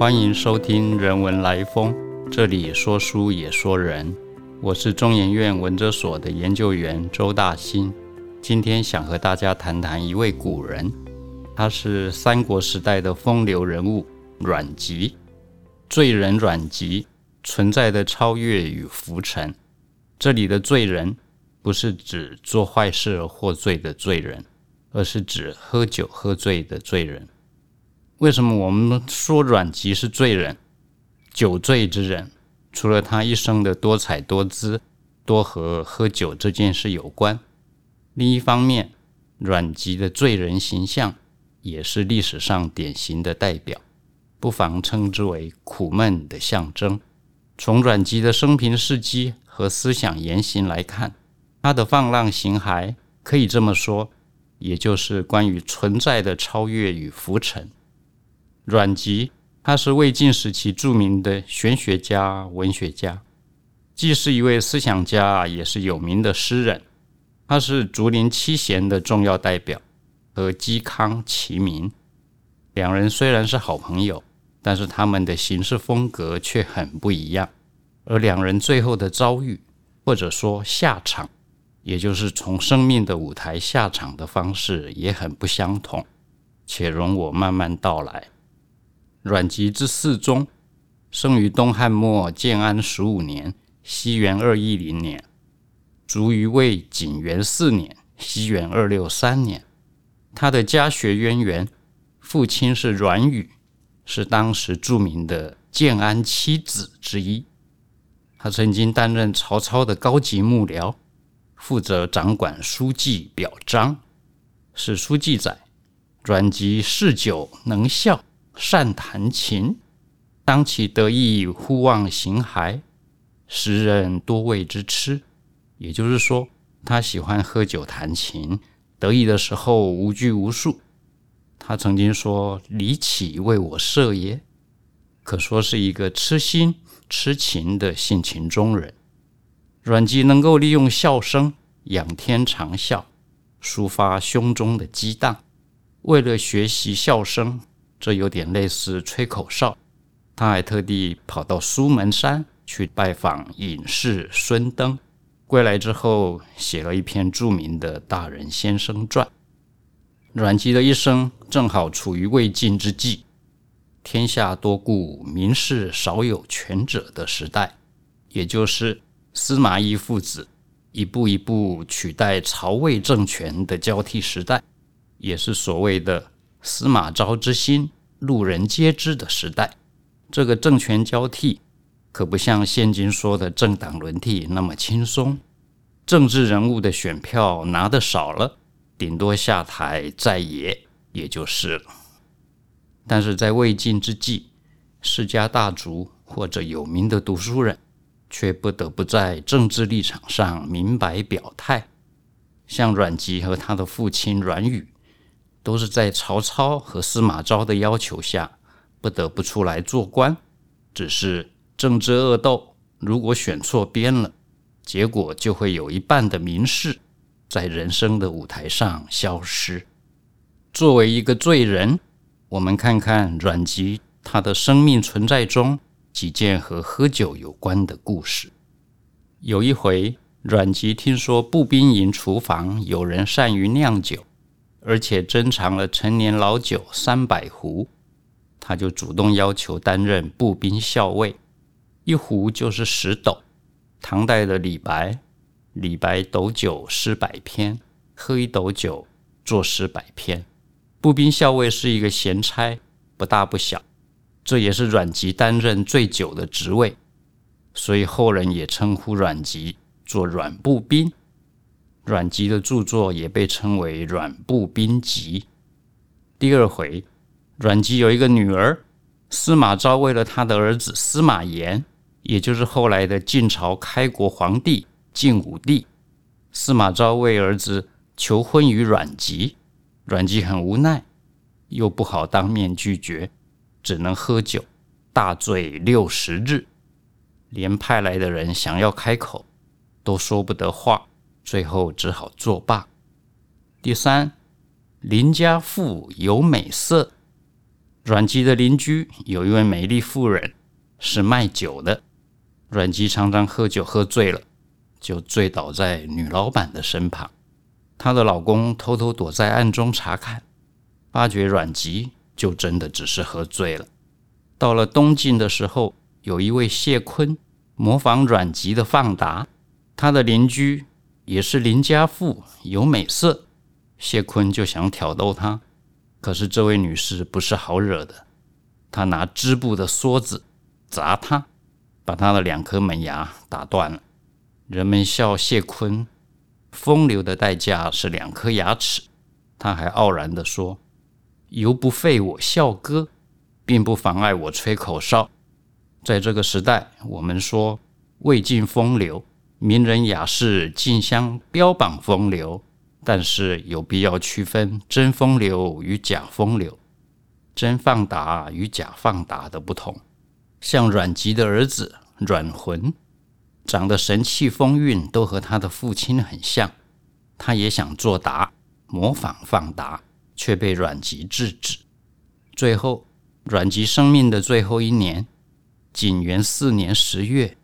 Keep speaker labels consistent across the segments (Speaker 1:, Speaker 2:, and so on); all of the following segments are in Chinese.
Speaker 1: 欢迎收听《人文来风》，这里说书也说人。我是中研院文哲所的研究员周大新，今天想和大家谈谈一位古人，他是三国时代的风流人物阮籍。罪人阮籍存在的超越与浮沉，这里的罪人不是指做坏事而获罪的罪人，而是指喝酒喝醉的罪人。为什么我们说阮籍是罪人、酒醉之人？除了他一生的多彩多姿，多和喝酒这件事有关，另一方面，阮籍的罪人形象也是历史上典型的代表，不妨称之为苦闷的象征。从阮籍的生平事迹和思想言行来看，他的放浪形骸可以这么说，也就是关于存在的超越与浮沉。阮籍，他是魏晋时期著名的玄学家、文学家，既是一位思想家，也是有名的诗人。他是竹林七贤的重要代表，和嵇康齐名。两人虽然是好朋友，但是他们的行事风格却很不一样。而两人最后的遭遇，或者说下场，也就是从生命的舞台下场的方式，也很不相同。且容我慢慢道来。阮籍之四宗，生于东汉末建安十五年（西元二一零年），卒于魏景元四年（西元二六三年）。他的家学渊源，父亲是阮宇，是当时著名的建安七子之一。他曾经担任曹操的高级幕僚，负责掌管书记表彰。史书记载，阮籍嗜酒能笑。善弹琴，当其得意，忽忘形骸，时人多谓之痴。也就是说，他喜欢喝酒弹琴，得意的时候无拘无束。他曾经说：“李启为我设也。”可说是一个痴心痴情的性情中人。阮籍能够利用笑声仰天长啸，抒发胸中的激荡。为了学习笑声。这有点类似吹口哨。他还特地跑到苏门山去拜访隐士孙登，归来之后写了一篇著名的《大人先生传》。阮籍的一生正好处于魏晋之际，天下多故名士少有权者的时代，也就是司马懿父子一步一步取代曹魏政权的交替时代，也是所谓的。司马昭之心，路人皆知的时代，这个政权交替可不像现今说的政党轮替那么轻松。政治人物的选票拿的少了，顶多下台在野，也就是了。但是在魏晋之际，世家大族或者有名的读书人，却不得不在政治立场上明白表态。像阮籍和他的父亲阮宇。都是在曹操和司马昭的要求下，不得不出来做官。只是政治恶斗，如果选错边了，结果就会有一半的名士在人生的舞台上消失。作为一个罪人，我们看看阮籍他的生命存在中几件和喝酒有关的故事。有一回，阮籍听说步兵营厨房有人善于酿酒。而且珍藏了陈年老酒三百壶，他就主动要求担任步兵校尉，一壶就是十斗。唐代的李白，李白斗酒诗百篇，喝一斗酒作诗百篇。步兵校尉是一个闲差，不大不小，这也是阮籍担任最久的职位，所以后人也称呼阮籍做阮步兵。阮籍的著作也被称为《阮步兵集》。第二回，阮籍有一个女儿，司马昭为了他的儿子司马炎，也就是后来的晋朝开国皇帝晋武帝，司马昭为儿子求婚于阮籍，阮籍很无奈，又不好当面拒绝，只能喝酒大醉六十日，连派来的人想要开口，都说不得话。最后只好作罢。第三，邻家妇有美色，阮籍的邻居有一位美丽妇人，是卖酒的。阮籍常常喝酒喝醉了，就醉倒在女老板的身旁。她的老公偷偷躲在暗中查看，发觉阮籍就真的只是喝醉了。到了东晋的时候，有一位谢坤模仿阮籍的放达，他的邻居也是邻家妇，有美色。谢坤就想挑逗她，可是这位女士不是好惹的，她拿织布的梭子砸他，把他的两颗门牙打断了。人们笑谢坤风流的代价是两颗牙齿，他还傲然地说：“犹不废我笑歌，并不妨碍我吹口哨。”在这个时代，我们说魏晋风流，名人雅士竞相标榜风流。但是有必要区分真风流与假风流，真放达与假放达的不同。像阮籍的儿子阮浑，长得神气风韵，都和他的父亲很像。他也想作答，模仿放达，却被阮籍制止。最后，阮籍生命的最后一年，景元四年十月，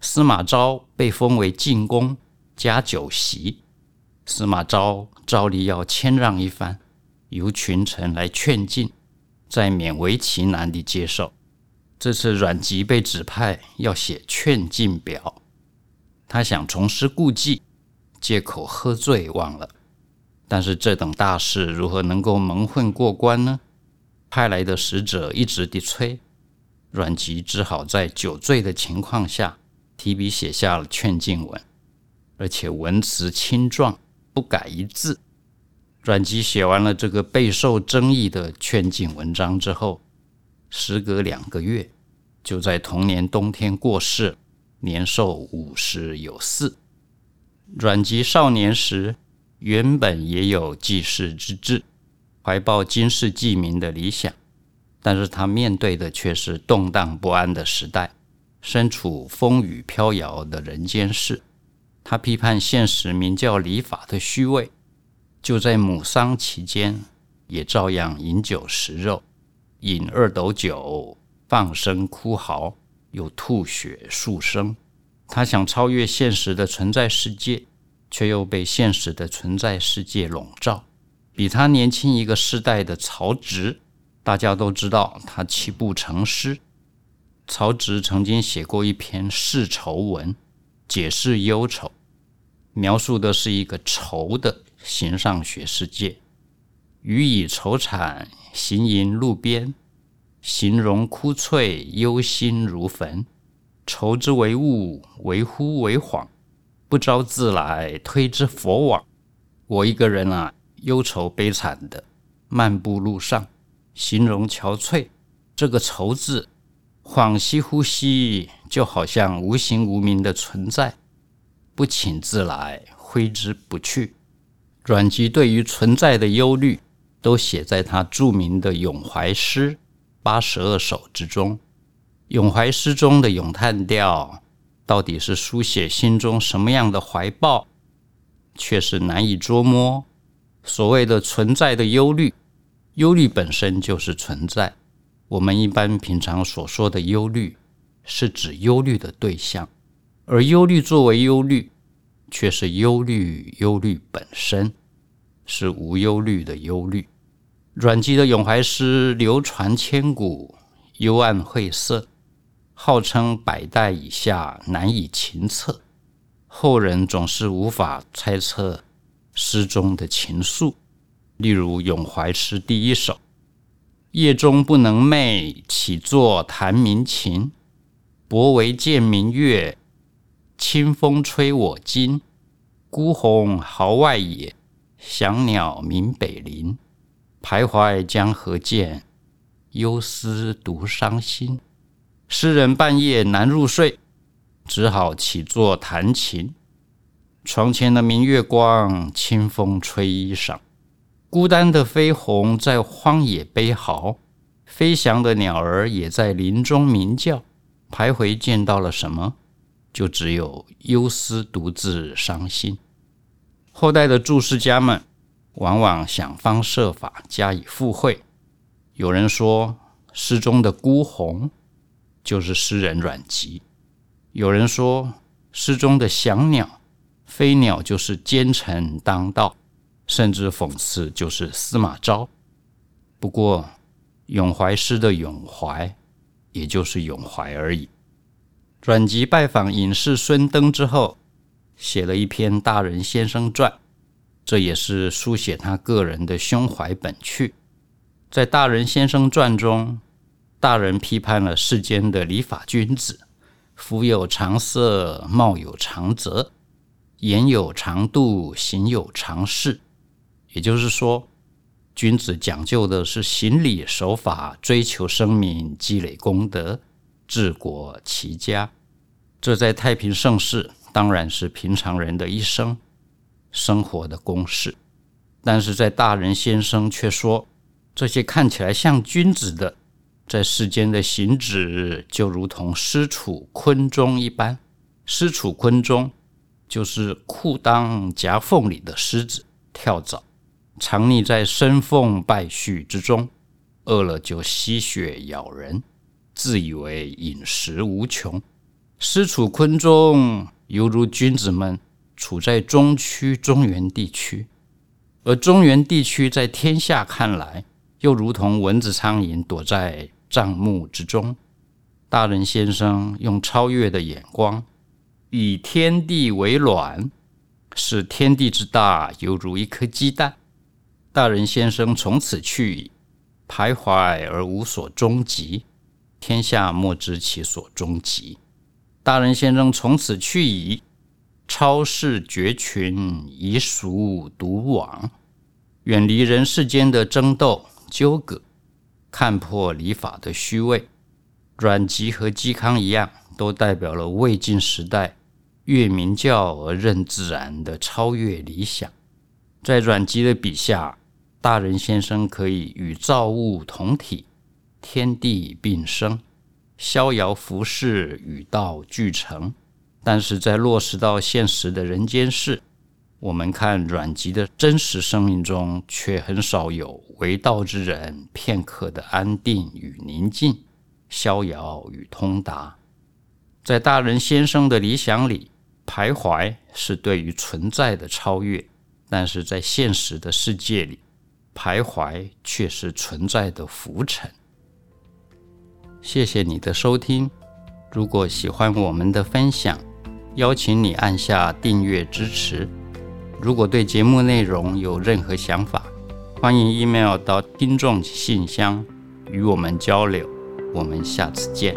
Speaker 1: 司马昭被封为晋公，加酒席。司马昭照例要谦让一番，由群臣来劝进，再勉为其难地接受。这次阮籍被指派要写劝进表，他想重施故技，借口喝醉忘了。但是这等大事如何能够蒙混过关呢？派来的使者一直地催，阮籍只好在酒醉的情况下提笔写下了劝进文，而且文辞清壮。不改一字。阮籍写完了这个备受争议的劝进文章之后，时隔两个月，就在同年冬天过世，年寿五十有四。阮籍少年时原本也有济世之志，怀抱经世济民的理想，但是他面对的却是动荡不安的时代，身处风雨飘摇的人间世。他批判现实名叫礼法的虚伪，就在母丧期间，也照样饮酒食肉，饮二斗酒，放声哭嚎，又吐血数声。他想超越现实的存在世界，却又被现实的存在世界笼罩。比他年轻一个世代的曹植，大家都知道他七步成诗。曹植曾经写过一篇世愁文，解释忧愁。描述的是一个愁的形上学世界，予以愁惨，行吟路边，形容枯翠，忧心如焚。愁之为物，为乎为恍，不招自来，推之佛往。我一个人啊，忧愁悲惨的漫步路上，形容憔悴。这个愁字，恍兮惚兮，就好像无形无名的存在。不请自来，挥之不去。阮籍对于存在的忧虑，都写在他著名的咏怀诗八十二首之中。咏怀诗中的咏叹调，到底是书写心中什么样的怀抱，却是难以捉摸。所谓的存在的忧虑，忧虑本身就是存在。我们一般平常所说的忧虑，是指忧虑的对象。而忧虑作为忧虑，却是忧虑，忧虑本身是无忧虑的忧虑。阮籍的咏怀诗流传千古，幽暗晦涩，号称百代以下难以情测。后人总是无法猜测诗中的情愫。例如咏怀诗第一首：“夜中不能寐，起坐弹鸣琴。薄帷见明月。”清风吹我襟，孤鸿号外野，翔鸟鸣北林。徘徊江河间，忧思独伤心。诗人半夜难入睡，只好起坐弹琴。床前的明月光，清风吹衣裳。孤单的飞鸿在荒野悲嚎，飞翔的鸟儿也在林中鸣叫。徘徊见到了什么？就只有忧思独自伤心。后代的注释家们往往想方设法加以附会，有人说诗中的孤鸿就是诗人阮籍；有人说诗中的翔鸟、飞鸟就是奸臣当道，甚至讽刺就是司马昭。不过，咏怀诗的咏怀，也就是咏怀而已。阮籍拜访隐士孙登之后，写了一篇《大人先生传》，这也是书写他个人的胸怀本趣。在《大人先生传》中，大人批判了世间的礼法君子：服有常色，貌有常则，言有常度，行有常事。也就是说，君子讲究的是行礼守法，追求声名，积累功德，治国齐家。这在太平盛世当然是平常人的一生生活的公式，但是在大人先生却说。这些看起来像君子的，在世间的行止，就如同师处坤中一般。师处坤中，就是裤裆夹缝里的狮子，跳蚤，藏匿在生缝败絮之中，饿了就吸血咬人，自以为饮食无穷。师处坤中，犹如君子们处在中区中原地区，而中原地区在天下看来。又如同蚊子、苍蝇躲在帐幕之中。大人先生用超越的眼光，以天地为卵，使天地之大犹如一颗鸡蛋。大人先生从此去矣，徘徊而无所终极，天下莫知其所终极。大人先生从此去矣，超世绝群，以俗独往，远离人世间的争斗。纠葛，看破礼法的虚伪。阮籍和嵇康一样，都代表了魏晋时代越明教而任自然的超越理想。在阮籍的笔下，大人先生可以与造物同体，天地并生，逍遥服饰，与道俱成。但是在落实到现实的人间世，我们看阮籍的真实生命中，却很少有为道之人片刻的安定与宁静、逍遥与通达。在大人先生的理想里，徘徊是对于存在的超越；但是在现实的世界里，徘徊却是存在的浮沉。谢谢你的收听，如果喜欢我们的分享，邀请你按下订阅支持。如果对节目内容有任何想法，欢迎 email 到听众信箱与我们交流。我们下次见。